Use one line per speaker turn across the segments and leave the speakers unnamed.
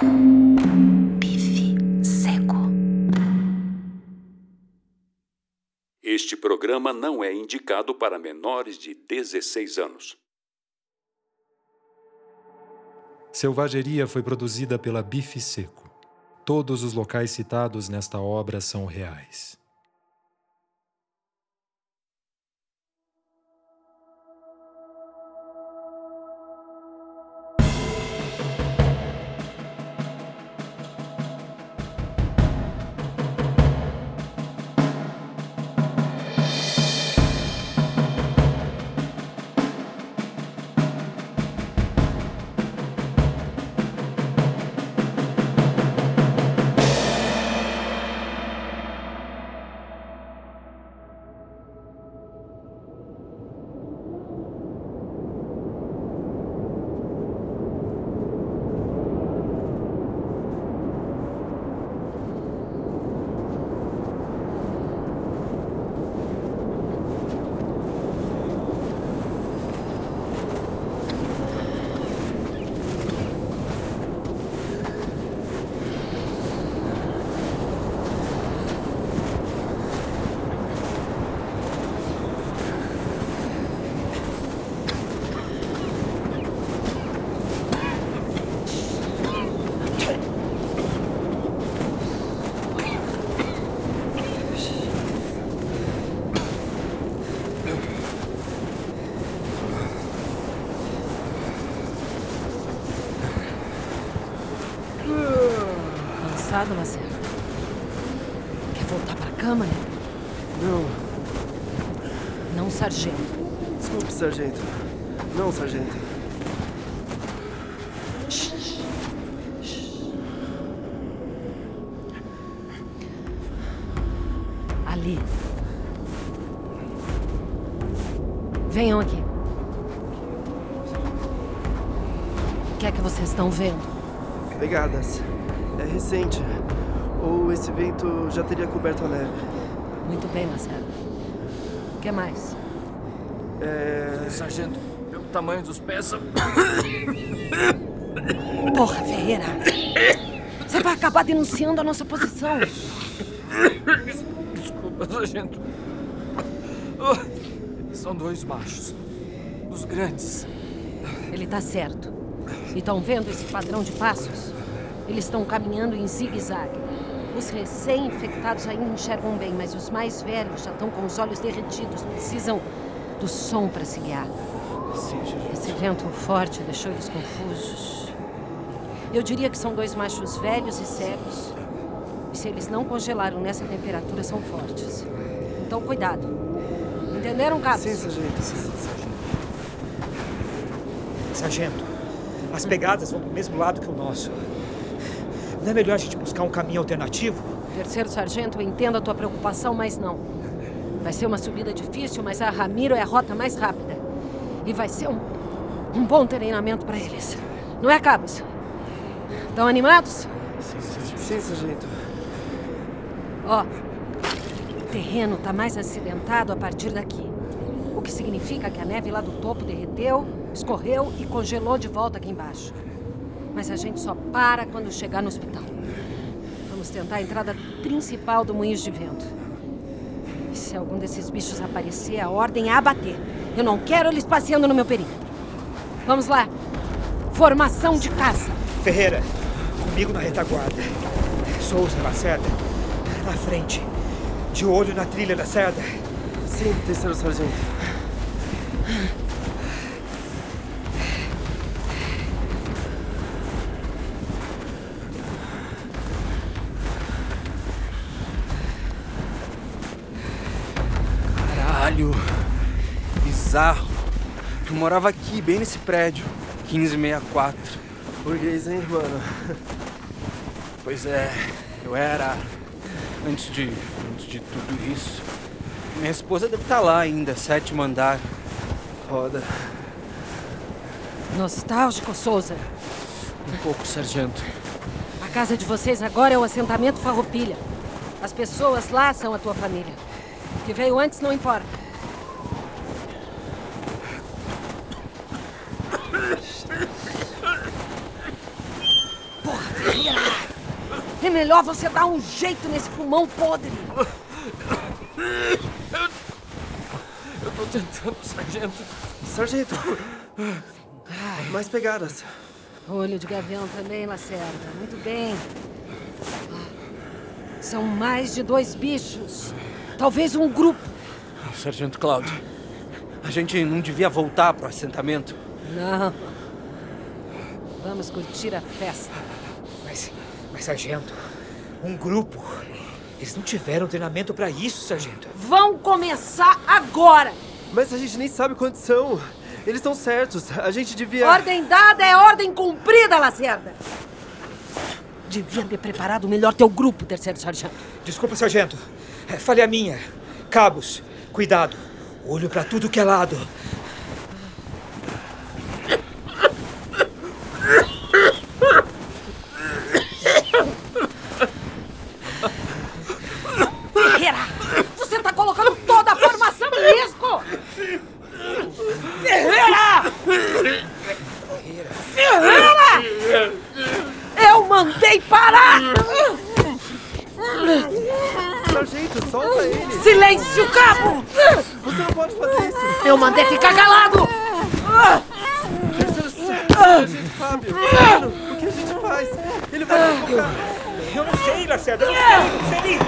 Bife seco.
Este programa não é indicado para menores de 16 anos.
Selvageria foi produzida pela Bife Seco. Todos os locais citados nesta obra são reais.
Cansado, Marcelo? Quer voltar pra cama, né?
Não,
Não, sargento.
desculpe, sargento. Não, sargento.
Ali. Venham aqui. O que é que vocês estão vendo?
Pegadas. É recente. Ou esse vento já teria coberto a neve.
Muito bem, Marcelo. O que mais?
É.
Sargento, pelo tamanho dos pés.
Porra, Ferreira! Você vai acabar denunciando a nossa posição.
Desculpa, sargento. Oh, são dois machos. Dos grandes.
Ele tá certo. E estão vendo esse padrão de passos? Eles estão caminhando em zigue-zague. Os recém-infectados ainda enxergam bem, mas os mais velhos já estão com os olhos derretidos. Precisam do som para se guiar.
Sim, sargento.
Esse vento forte deixou eles confusos. Eu diria que são dois machos velhos e cegos. E se eles não congelaram nessa temperatura, são fortes. Então, cuidado. Entenderam, cabos?
Sim, sargento.
Sargento, as pegadas vão pro mesmo lado que o nosso. Não é melhor a gente buscar um caminho alternativo?
Terceiro sargento, eu entendo a tua preocupação, mas não. Vai ser uma subida difícil, mas a Ramiro é a rota mais rápida. E vai ser um, um bom treinamento para eles. Não é, cabos? Estão animados?
Sim, sargento.
Ó, o terreno está mais acidentado a partir daqui. O que significa que a neve lá do topo derreteu, escorreu e congelou de volta aqui embaixo. Mas a gente só para quando chegar no hospital. Vamos tentar a entrada principal do moinho de vento. E se algum desses bichos aparecer, a ordem é abater. Eu não quero eles passeando no meu perímetro. Vamos lá. Formação de caça.
Ferreira, comigo na retaguarda. Souza, Lacerda, na frente. De olho na trilha da Cerda.
Sim, terceiro sargento.
Caralho. Bizarro. Eu morava aqui, bem nesse prédio. 1564.
Burguês, hein, mano?
Pois é, eu era. Antes de. antes de tudo isso. Minha esposa deve estar lá ainda, sétimo andar.
Foda.
Nostálgico, Souza.
Um pouco, sargento.
A casa de vocês agora é o assentamento Farroupilha. As pessoas lá são a tua família. O que veio antes não importa. É melhor você dar um jeito nesse pulmão podre.
Eu tô tentando, sargento. Sargento! Mais pegadas.
Olho de gavião também, Lacerda. Muito bem. São mais de dois bichos. Talvez um grupo.
Sargento Cláudio, a gente não devia voltar pro assentamento.
Não. Vamos curtir a festa.
Mas, sargento, um grupo. Eles não tiveram treinamento pra isso, sargento.
Vão começar agora!
Mas a gente nem sabe quantos são. Eles estão certos. A gente devia.
Ordem dada é ordem cumprida, Lacerda! Devia ter preparado melhor teu grupo, terceiro sargento.
Desculpa, sargento. É falha minha. Cabos, cuidado. Olho pra tudo que é lado.
Ferreira! Você tá colocando toda a formação em risco! Ferreira! Ferreira! Eu mandei parar!
Sargento, solta ele!
Silêncio, cabo!
Você não pode fazer isso!
Eu mandei ficar calado!
Sargento Fábio! Mano, o que a gente faz? Ele vai sufocar!
Eu não sei, Lacerda. Eu não sei, eu não sei.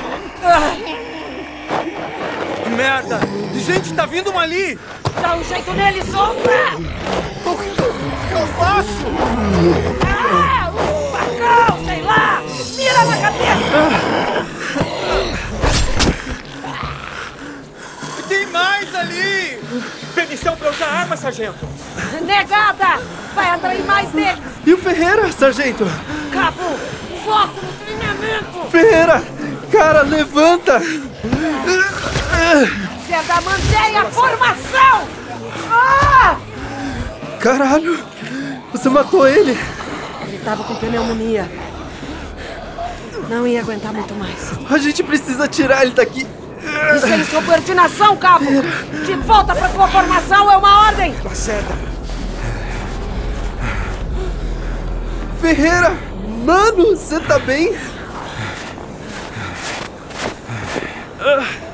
Merda! Gente, tá vindo uma ali!
Dá um jeito solta!
O que eu faço?
Ah, um facão, sei lá! Mira na cabeça!
Tem mais ali!
Permissão pra usar arma, sargento.
Negada! Vai atrair mais dele!
E o Ferreira, sargento?
Cabo, foco no treinamento!
Ferreira! Cara, levanta!
Ceda, mantenha a formação! Ah!
Caralho! Você matou ele!
Ele tava com pneumonia. Não ia aguentar muito mais.
A gente precisa tirar ele daqui!
E sem subordinação, cabo! De volta pra tua formação é uma ordem!
Lacerda,
Ferreira! Mano, você tá bem?
Lacerda,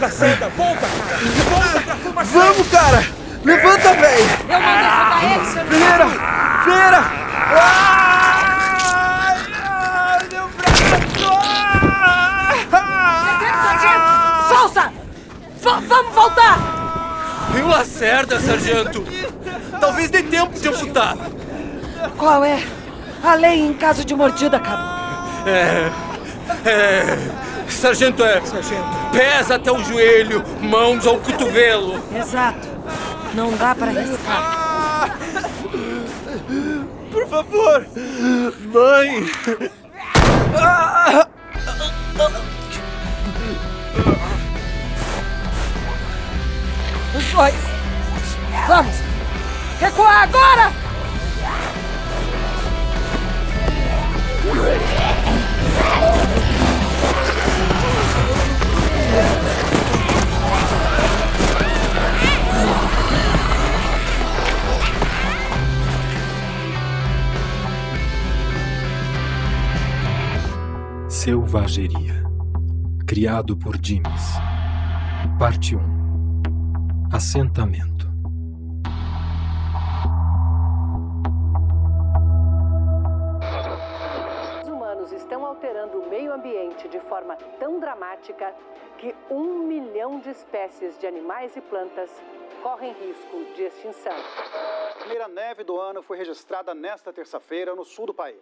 volta, cara. Volta pra formação.
Vamos, cara! Levanta, velho!
Eu mandei soltar ele, seu
Ferreira! Ferreira! Ai, ai, meu braço!
Sargento! Souza! V- vamos voltar!
Tem o Lacerda, sargento! Talvez dê tempo de amputar!
Qual é a lei em caso de mordida, cabo?
É. É. Sargento é.
Sargento,
Pés até o joelho, mãos ao cotovelo.
Exato. Não dá pra arriscar.
Por favor! Mãe!
Os dois. Vamos! Recuar agora!
Selvageria. Criado por Dimes. Parte 1. Assentamento.
Os humanos estão alterando o meio ambiente de forma tão dramática que um milhão de espécies de animais e plantas correm risco de extinção.
A primeira neve do ano foi registrada nesta terça-feira no sul do país.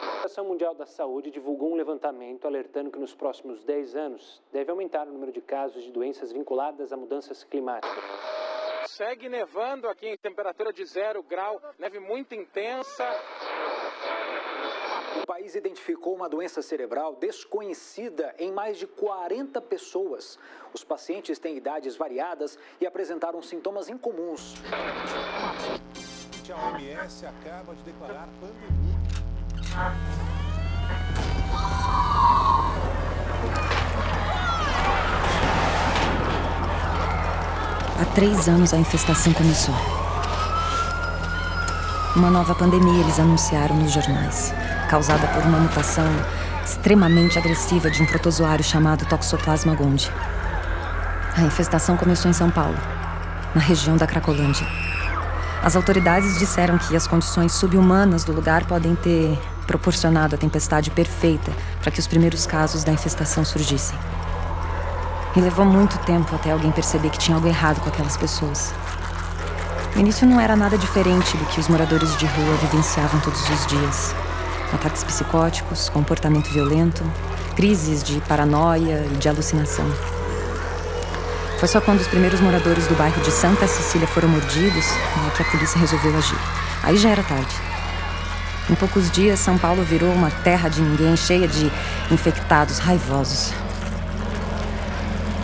A Organização Mundial da Saúde divulgou um levantamento alertando que nos próximos 10 anos deve aumentar o número de casos de doenças vinculadas a mudanças climáticas.
Segue nevando aqui em temperatura de zero grau, neve muito intensa.
O país identificou uma doença cerebral desconhecida em mais de 40 pessoas. Os pacientes têm idades variadas e apresentaram sintomas incomuns.
A OMS acaba de declarar pandemia.
Há três anos a infestação começou.
Uma nova pandemia eles anunciaram nos jornais, causada por uma mutação extremamente agressiva de um protozoário chamado Toxoplasma gondii. A infestação começou em São Paulo, na região da Cracolândia. As autoridades disseram que as condições subhumanas do lugar podem ter proporcionado a tempestade perfeita para que os primeiros casos da infestação surgissem. E levou muito tempo até alguém perceber que tinha algo errado com aquelas pessoas. No início não era nada diferente do que os moradores de rua vivenciavam todos os dias: ataques psicóticos, comportamento violento, crises de paranoia e de alucinação. Foi só quando os primeiros moradores do bairro de Santa Cecília foram mordidos né, que a polícia resolveu agir. Aí já era tarde. Em poucos dias, São Paulo virou uma terra de ninguém, cheia de infectados raivosos.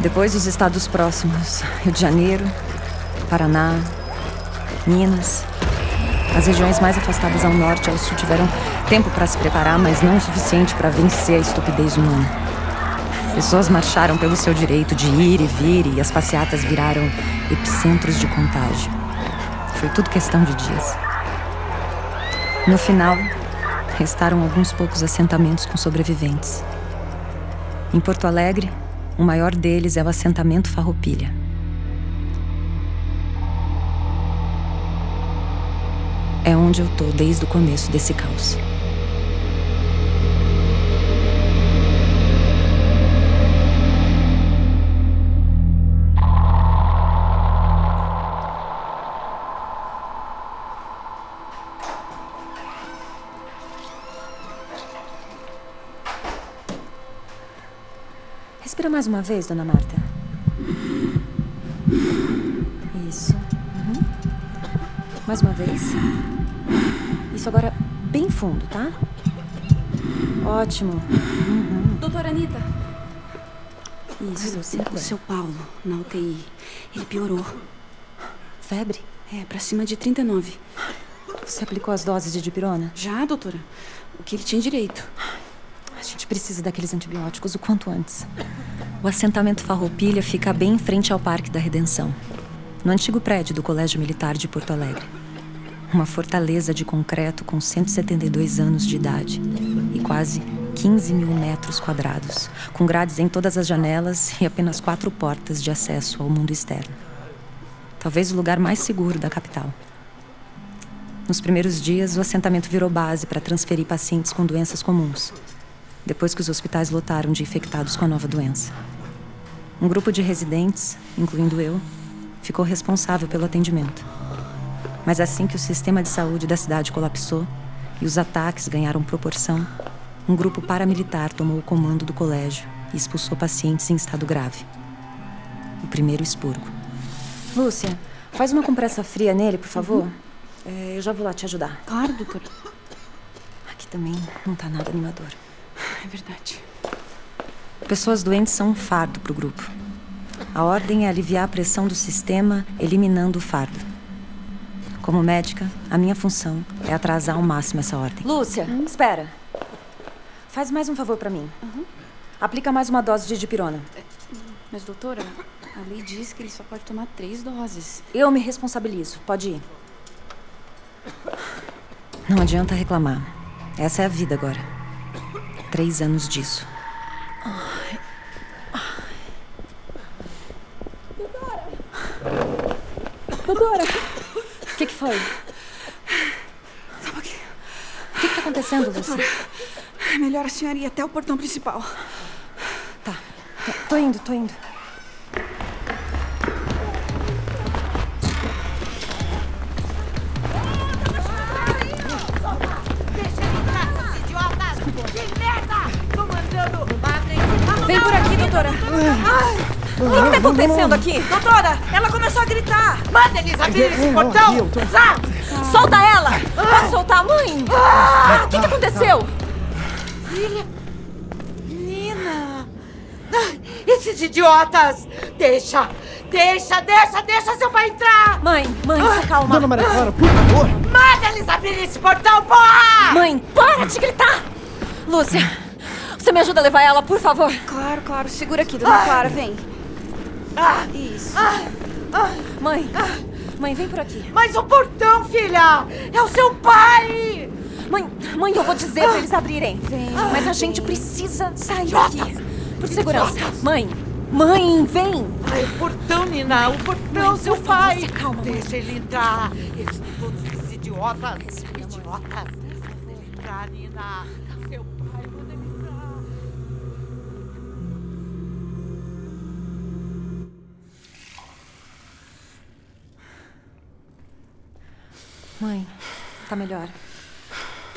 Depois, os estados próximos: Rio de Janeiro, Paraná, Minas. As regiões mais afastadas ao norte e ao sul tiveram tempo para se preparar, mas não o suficiente para vencer a estupidez humana. Pessoas marcharam pelo seu direito de ir e vir e as passeatas viraram epicentros de contágio. Foi tudo questão de dias. No final, restaram alguns poucos assentamentos com sobreviventes. Em Porto Alegre, o maior deles é o assentamento Farroupilha. É onde eu tô desde o começo desse caos. Mais uma vez, dona Marta. Isso. Uhum. Mais uma vez. Isso agora bem fundo, tá? Ótimo. Uhum.
Doutora Anitta.
Isso,
o seu Paulo, na UTI. Ele piorou.
Febre?
É, pra cima de 39.
Você aplicou as doses de dipirona?
Já, doutora. O que ele tinha direito.
A gente precisa daqueles antibióticos o quanto antes. O assentamento Farroupilha fica bem em frente ao Parque da Redenção, no antigo prédio do Colégio Militar de Porto Alegre. Uma fortaleza de concreto com 172 anos de idade e quase 15 mil metros quadrados, com grades em todas as janelas e apenas quatro portas de acesso ao mundo externo. Talvez o lugar mais seguro da capital. Nos primeiros dias, o assentamento virou base para transferir pacientes com doenças comuns, depois que os hospitais lotaram de infectados com a nova doença. Um grupo de residentes, incluindo eu, ficou responsável pelo atendimento. Mas assim que o sistema de saúde da cidade colapsou e os ataques ganharam proporção, um grupo paramilitar tomou o comando do colégio e expulsou pacientes em estado grave. O primeiro expurgo. Lúcia, faz uma compressa fria nele, por favor. Uhum. É, eu já vou lá te ajudar.
Claro, doutora.
Aqui também não tá nada animador.
É verdade.
Pessoas doentes são um fardo para o grupo. A ordem é aliviar a pressão do sistema, eliminando o fardo. Como médica, a minha função é atrasar ao máximo essa ordem. Lúcia, hum? espera. Faz mais um favor para mim. Uhum. Aplica mais uma dose de dipirona.
Mas, doutora, a lei diz que ele só pode tomar três doses.
Eu me responsabilizo. Pode ir. Não adianta reclamar. Essa é a vida agora. Três anos disso.
Doutora!
O que, que foi?
Só um pouquinho.
O que, que tá acontecendo, Lucy?
É melhor a senhora ir até o portão principal.
Tá. Tô indo, tô indo. Vem por aqui, doutora. O que, que tá acontecendo aqui?
Doutora, ela começou a gritar. Manda eles abrir esse portão. Zá!
Solta ela! Pode soltar, mãe! O que, que aconteceu?
Filha. Menina. Esses idiotas! Deixa! Deixa, deixa, deixa seu pai entrar!
Mãe, mãe, se calma.
Dona Maria Clara, por favor!
Manda eles abrirem esse portão, porra!
Mãe, para de gritar! Lúcia, você me ajuda a levar ela, por favor?
Claro, claro. Segura aqui, dona Clara, vem.
Ah,
Isso.
Ah, ah,
mãe, Mãe, vem por aqui.
Mas o portão, filha! É o seu pai!
Mãe, mãe, eu vou dizer pra eles abrirem.
Vem.
Mas a gente precisa sair daqui. Por segurança. Mãe, mãe, vem.
Ai, o portão, Nina, o portão,
Mãe,
seu pai!
se calma, mãe.
Deixa ele entrar! Eles são todos esses idiotas! Idiotas! Manda ele entrar, Nina! Seu pai, manda ele
Mãe, tá melhor.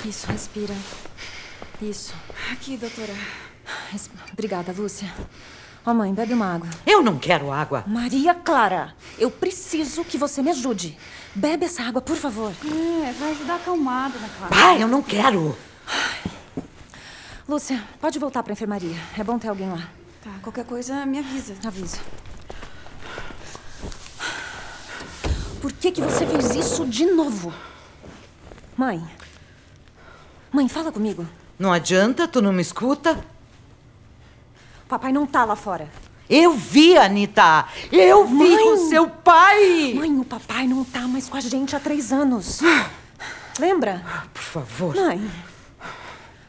Isso, respira. Isso.
Aqui, doutora.
Res- Obrigada, Lúcia. Ó, mãe, bebe uma água.
Eu não quero água!
Maria Clara, eu preciso que você me ajude. Bebe essa água, por favor.
É, vai ajudar a acalmar, dona Clara.
Pai, eu não quero!
Lúcia, pode voltar pra enfermaria. É bom ter alguém lá.
Tá, qualquer coisa me avisa.
Aviso. Por que que você fez isso de novo? Mãe. Mãe, fala comigo.
Não adianta, tu não me escuta?
Papai não tá lá fora.
Eu vi, Anitta! Eu vi
Mãe!
o seu pai!
Mãe, o papai não tá mais com a gente há três anos. Lembra?
Por favor.
Mãe.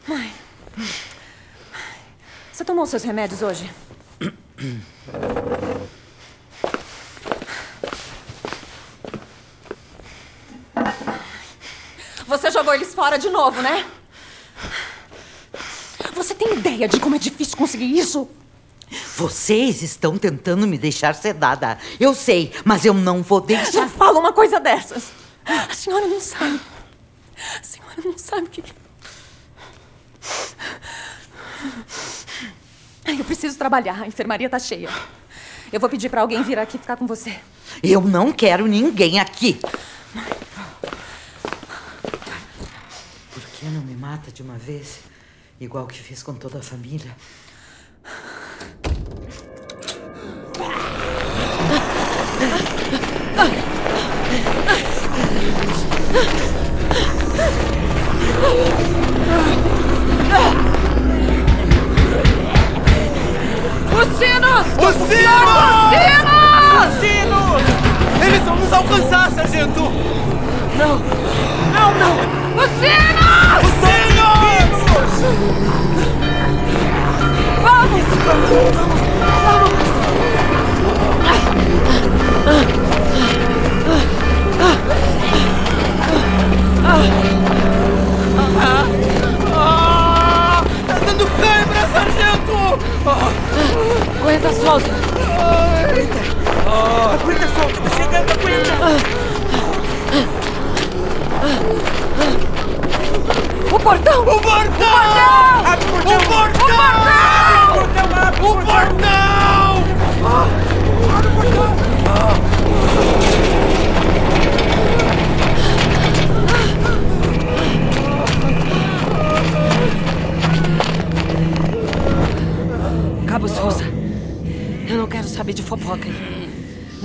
Mãe. Você tomou seus remédios hoje? Você jogou eles fora de novo, né? Você tem ideia de como é difícil conseguir isso?
Vocês estão tentando me deixar sedada. Eu sei, mas eu não vou deixar.
Não fala uma coisa dessas. A senhora não sabe. A senhora não sabe o que. Ai, Eu preciso trabalhar. A enfermaria tá cheia. Eu vou pedir pra alguém vir aqui ficar com você.
Eu não quero ninguém aqui. Por que não me mata de uma vez? Igual que fiz com toda a família.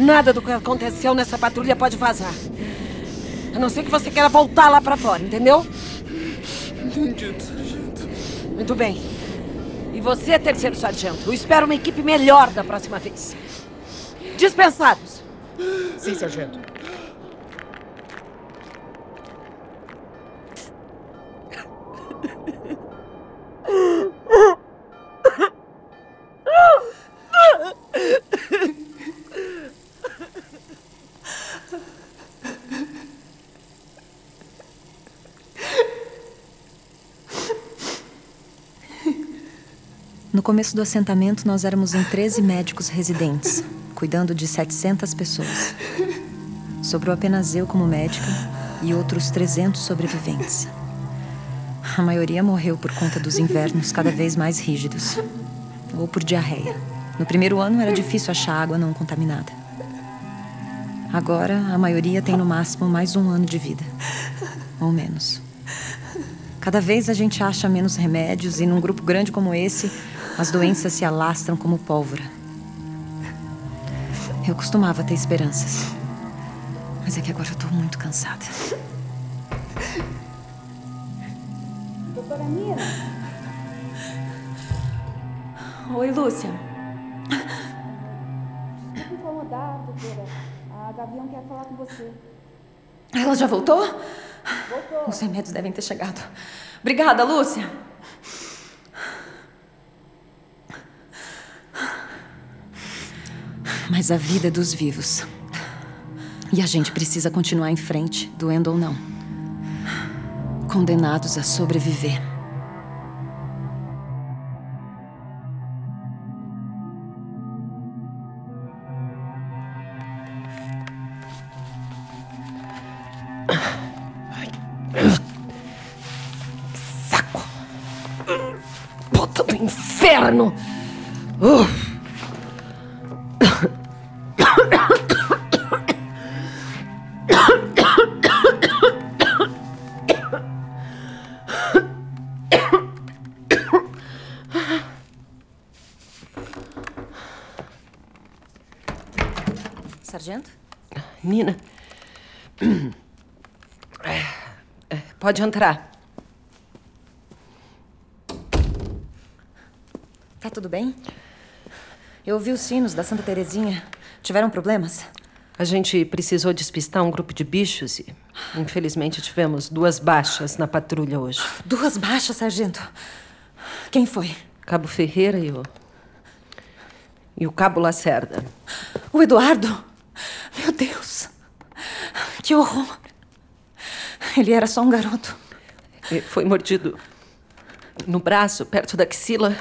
Nada do que aconteceu nessa patrulha pode vazar. A não ser que você queira voltar lá pra fora, entendeu?
Entendido, sargento.
Muito bem. E você, terceiro sargento, eu espero uma equipe melhor da próxima vez. Dispensados.
Sim, sargento.
No começo do assentamento, nós éramos em 13 médicos residentes, cuidando de 700 pessoas. Sobrou apenas eu como médica e outros 300 sobreviventes. A maioria morreu por conta dos invernos cada vez mais rígidos ou por diarreia. No primeiro ano era difícil achar água não contaminada. Agora, a maioria tem no máximo mais um ano de vida ou menos. Cada vez a gente acha menos remédios e num grupo grande como esse, as doenças se alastram como pólvora. Eu costumava ter esperanças. Mas é que agora eu tô muito cansada.
Doutora Mira?
Oi, Lúcia.
Desculpa incomodar, doutora. A Gavião quer falar com você.
Ela já voltou?
Voltou.
Os remédios devem ter chegado. Obrigada, Lúcia. Mas a vida é dos vivos. E a gente precisa continuar em frente, doendo ou não. Condenados a sobreviver.
Saco! Bota do inferno! Pode entrar.
Tá tudo bem? Eu ouvi os sinos da Santa Terezinha. Tiveram problemas?
A gente precisou despistar um grupo de bichos e, infelizmente, tivemos duas baixas na patrulha hoje.
Duas baixas, sargento. Quem foi?
Cabo Ferreira e o. E o Cabo Lacerda.
O Eduardo? Meu Deus! Que horror! Ele era só um garoto.
Ele foi mordido no braço, perto da axila.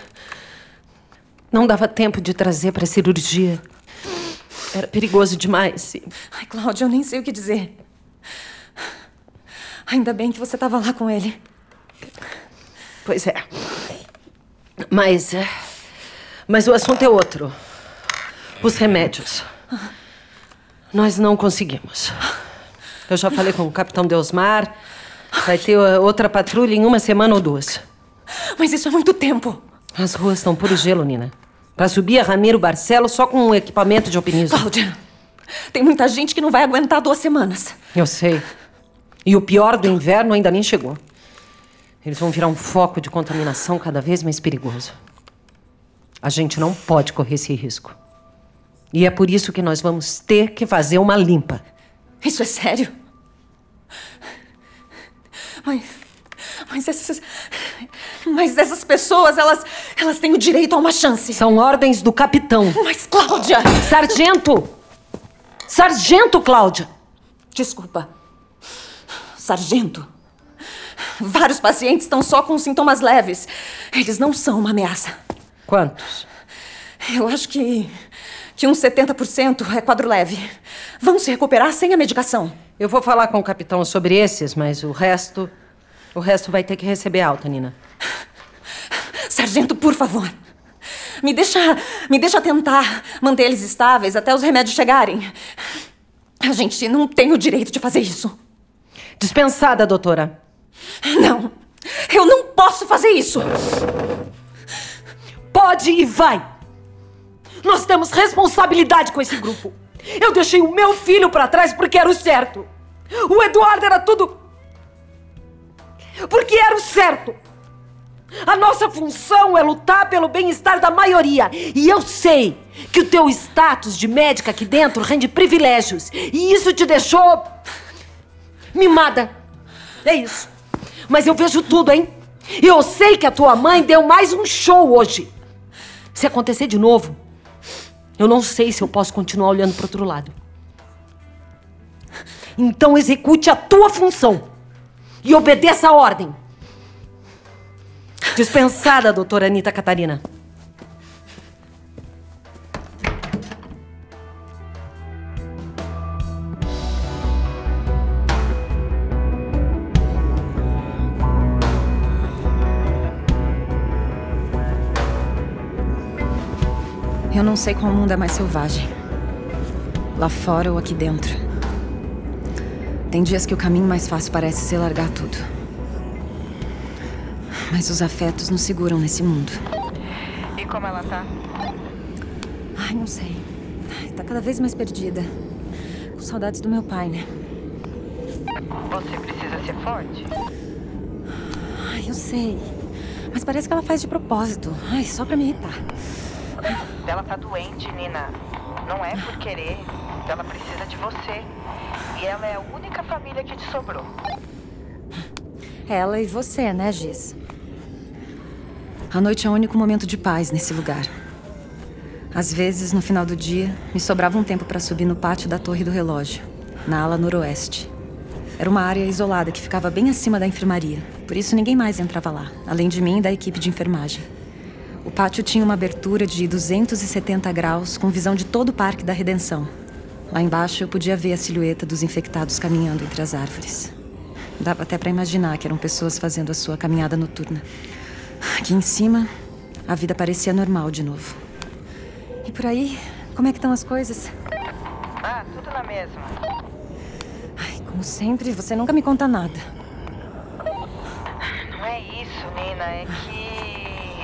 Não dava tempo de trazer para cirurgia. Era perigoso demais. e-
Ai, Cláudia, eu nem sei o que dizer. Ainda bem que você estava lá com ele.
Pois é. Mas. é, Mas o assunto é outro. Os remédios. Nós não conseguimos. Eu já falei com o capitão Deusmar. Vai ter uh, outra patrulha em uma semana ou duas.
Mas isso é muito tempo.
As ruas estão puro gelo, Nina. Pra subir a Ramiro Barcelo só com um equipamento de alpinismo.
Cláudia, tem muita gente que não vai aguentar duas semanas.
Eu sei. E o pior do inverno ainda nem chegou. Eles vão virar um foco de contaminação cada vez mais perigoso. A gente não pode correr esse risco. E é por isso que nós vamos ter que fazer uma limpa.
Isso é sério? Mas. Mas essas. Mas essas pessoas, elas. Elas têm o direito a uma chance.
São ordens do capitão.
Mas, Cláudia!
Sargento! Sargento, Cláudia!
Desculpa. Sargento. Vários pacientes estão só com sintomas leves. Eles não são uma ameaça.
Quantos?
Eu acho que. Que uns 70% é quadro leve. Vão se recuperar sem a medicação.
Eu vou falar com o capitão sobre esses, mas o resto. O resto vai ter que receber alta, Nina.
Sargento, por favor. Me deixa. me deixa tentar manter eles estáveis até os remédios chegarem. A gente não tem o direito de fazer isso.
Dispensada, doutora.
Não. Eu não posso fazer isso.
Pode e vai! Nós temos responsabilidade com esse grupo. Eu deixei o meu filho pra trás porque era o certo. O Eduardo era tudo. Porque era o certo. A nossa função é lutar pelo bem-estar da maioria. E eu sei que o teu status de médica aqui dentro rende privilégios. E isso te deixou. mimada. É isso. Mas eu vejo tudo, hein? Eu sei que a tua mãe deu mais um show hoje. Se acontecer de novo, eu não sei se eu posso continuar olhando para outro lado. Então execute a tua função e obedeça a ordem. Dispensada, doutora Anitta Catarina.
Eu não sei qual mundo é mais selvagem. Lá fora ou aqui dentro. Tem dias que o caminho mais fácil parece ser largar tudo. Mas os afetos nos seguram nesse mundo.
E como ela tá?
Ai, não sei. Tá cada vez mais perdida. Com saudades do meu pai, né?
Você precisa ser forte.
Ai, eu sei. Mas parece que ela faz de propósito. Ai, só pra me irritar.
Ela tá doente, Nina. Não é por querer. Ela precisa de você. E ela é a única família que te sobrou.
Ela e você, né, Giz? A noite é o único momento de paz nesse lugar. Às vezes, no final do dia, me sobrava um tempo para subir no pátio da Torre do Relógio, na ala noroeste. Era uma área isolada que ficava bem acima da enfermaria, por isso ninguém mais entrava lá, além de mim e da equipe de enfermagem. O pátio tinha uma abertura de 270 graus, com visão de todo o Parque da Redenção. Lá embaixo eu podia ver a silhueta dos infectados caminhando entre as árvores. Dava até para imaginar que eram pessoas fazendo a sua caminhada noturna. Aqui em cima, a vida parecia normal de novo. E por aí, como é que estão as coisas?
Ah, tudo na mesma.
Ai, como sempre, você nunca me conta nada.
Não é isso, Nina. É que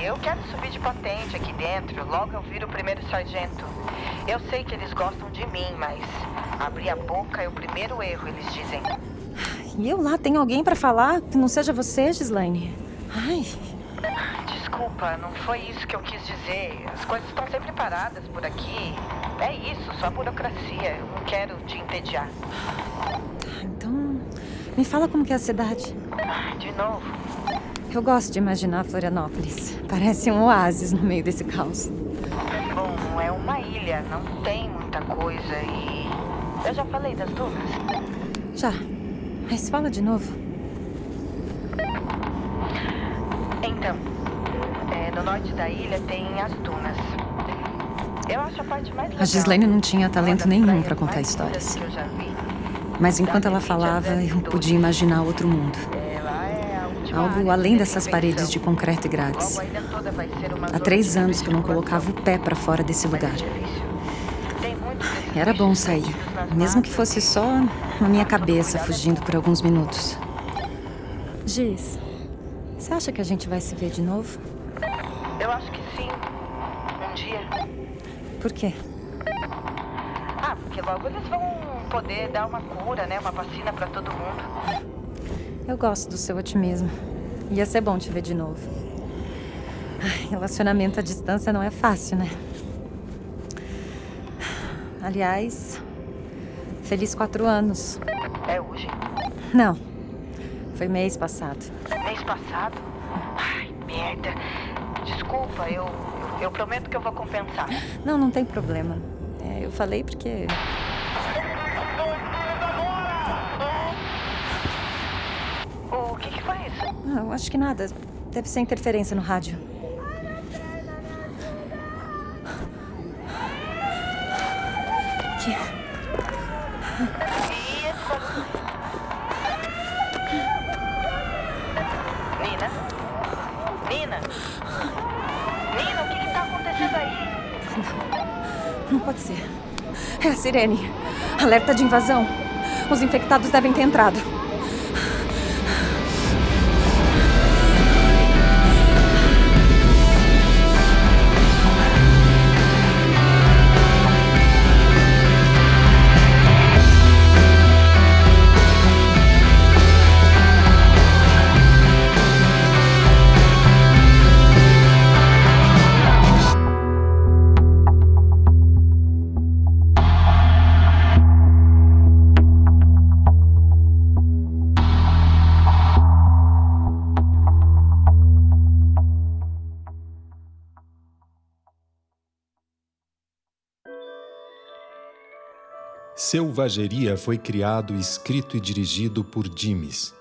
eu quero subir de patente aqui dentro. Logo eu viro o primeiro sargento. Eu sei que eles gostam de mim, mas abrir a boca é o primeiro erro, eles dizem.
E eu lá tenho alguém para falar que não seja você, Gislaine? Ai.
Desculpa, não foi isso que eu quis dizer. As coisas estão sempre paradas por aqui. É isso, só burocracia. Eu não quero te entediar.
Então, me fala como que é a cidade.
De novo.
Eu gosto de imaginar Florianópolis. Parece um oásis no meio desse caos.
Bom, é uma ilha, não tem muita coisa e. Eu já falei das dunas?
Já. Mas fala de novo.
Então, é, no norte da ilha tem as dunas. Eu acho a parte mais legal.
A Gislaine não tinha talento nenhum para contar histórias. Mas enquanto ela falava, eu podia imaginar outro mundo. Algo além dessas paredes de concreto e grades. Há três anos que eu não colocava o pé para fora desse lugar. Era bom sair, mesmo que fosse só na minha cabeça, fugindo por alguns minutos. Giz, você acha que a gente vai se ver de novo?
Eu acho que sim. Um dia.
Por quê?
Ah, porque logo eles vão poder dar uma cura, né? Uma vacina pra todo mundo.
Eu gosto do seu otimismo. Ia ser bom te ver de novo. Ai, relacionamento à distância não é fácil, né? Aliás, feliz quatro anos.
É hoje?
Não, foi mês passado.
Mês passado? Ai, merda. Desculpa, eu, eu, eu prometo que eu vou compensar.
Não, não tem problema. É, eu falei porque. Eu acho que nada. Deve ser interferência no rádio. Que...
Nina? Nina? Nina, o que que tá acontecendo aí?
Não pode ser. É a sirene. Alerta de invasão. Os infectados devem ter entrado.
Selvageria foi criado, escrito e dirigido por Dimes.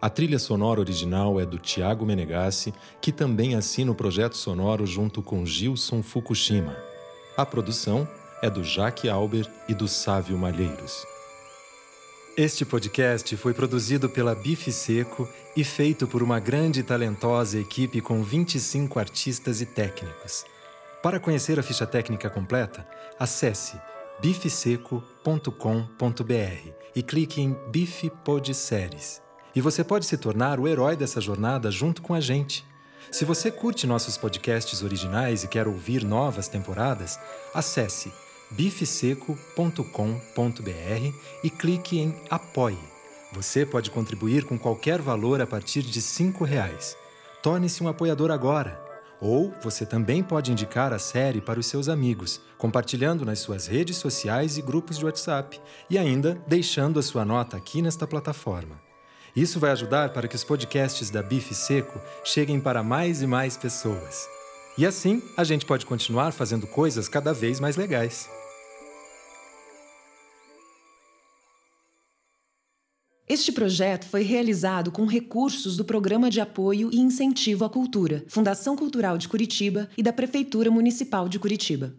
A trilha sonora original é do Tiago Menegassi, que também assina o projeto sonoro junto com Gilson Fukushima. A produção é do Jaque Alber e do Sávio Malheiros. Este podcast foi produzido pela Bife Seco e feito por uma grande e talentosa equipe com 25 artistas e técnicos. Para conhecer a ficha técnica completa, acesse bifeseco.com.br e clique em Bife Pod Séries. E você pode se tornar o herói dessa jornada junto com a gente. Se você curte nossos podcasts originais e quer ouvir novas temporadas, acesse bifeseco.com.br e clique em Apoie. Você pode contribuir com qualquer valor a partir de R$ reais. Torne-se um apoiador agora. Ou você também pode indicar a série para os seus amigos, compartilhando nas suas redes sociais e grupos de WhatsApp, e ainda deixando a sua nota aqui nesta plataforma. Isso vai ajudar para que os podcasts da Bife Seco cheguem para mais e mais pessoas. E assim a gente pode continuar fazendo coisas cada vez mais legais.
Este projeto foi realizado com recursos do Programa de Apoio e Incentivo à Cultura, Fundação Cultural de Curitiba e da Prefeitura Municipal de Curitiba.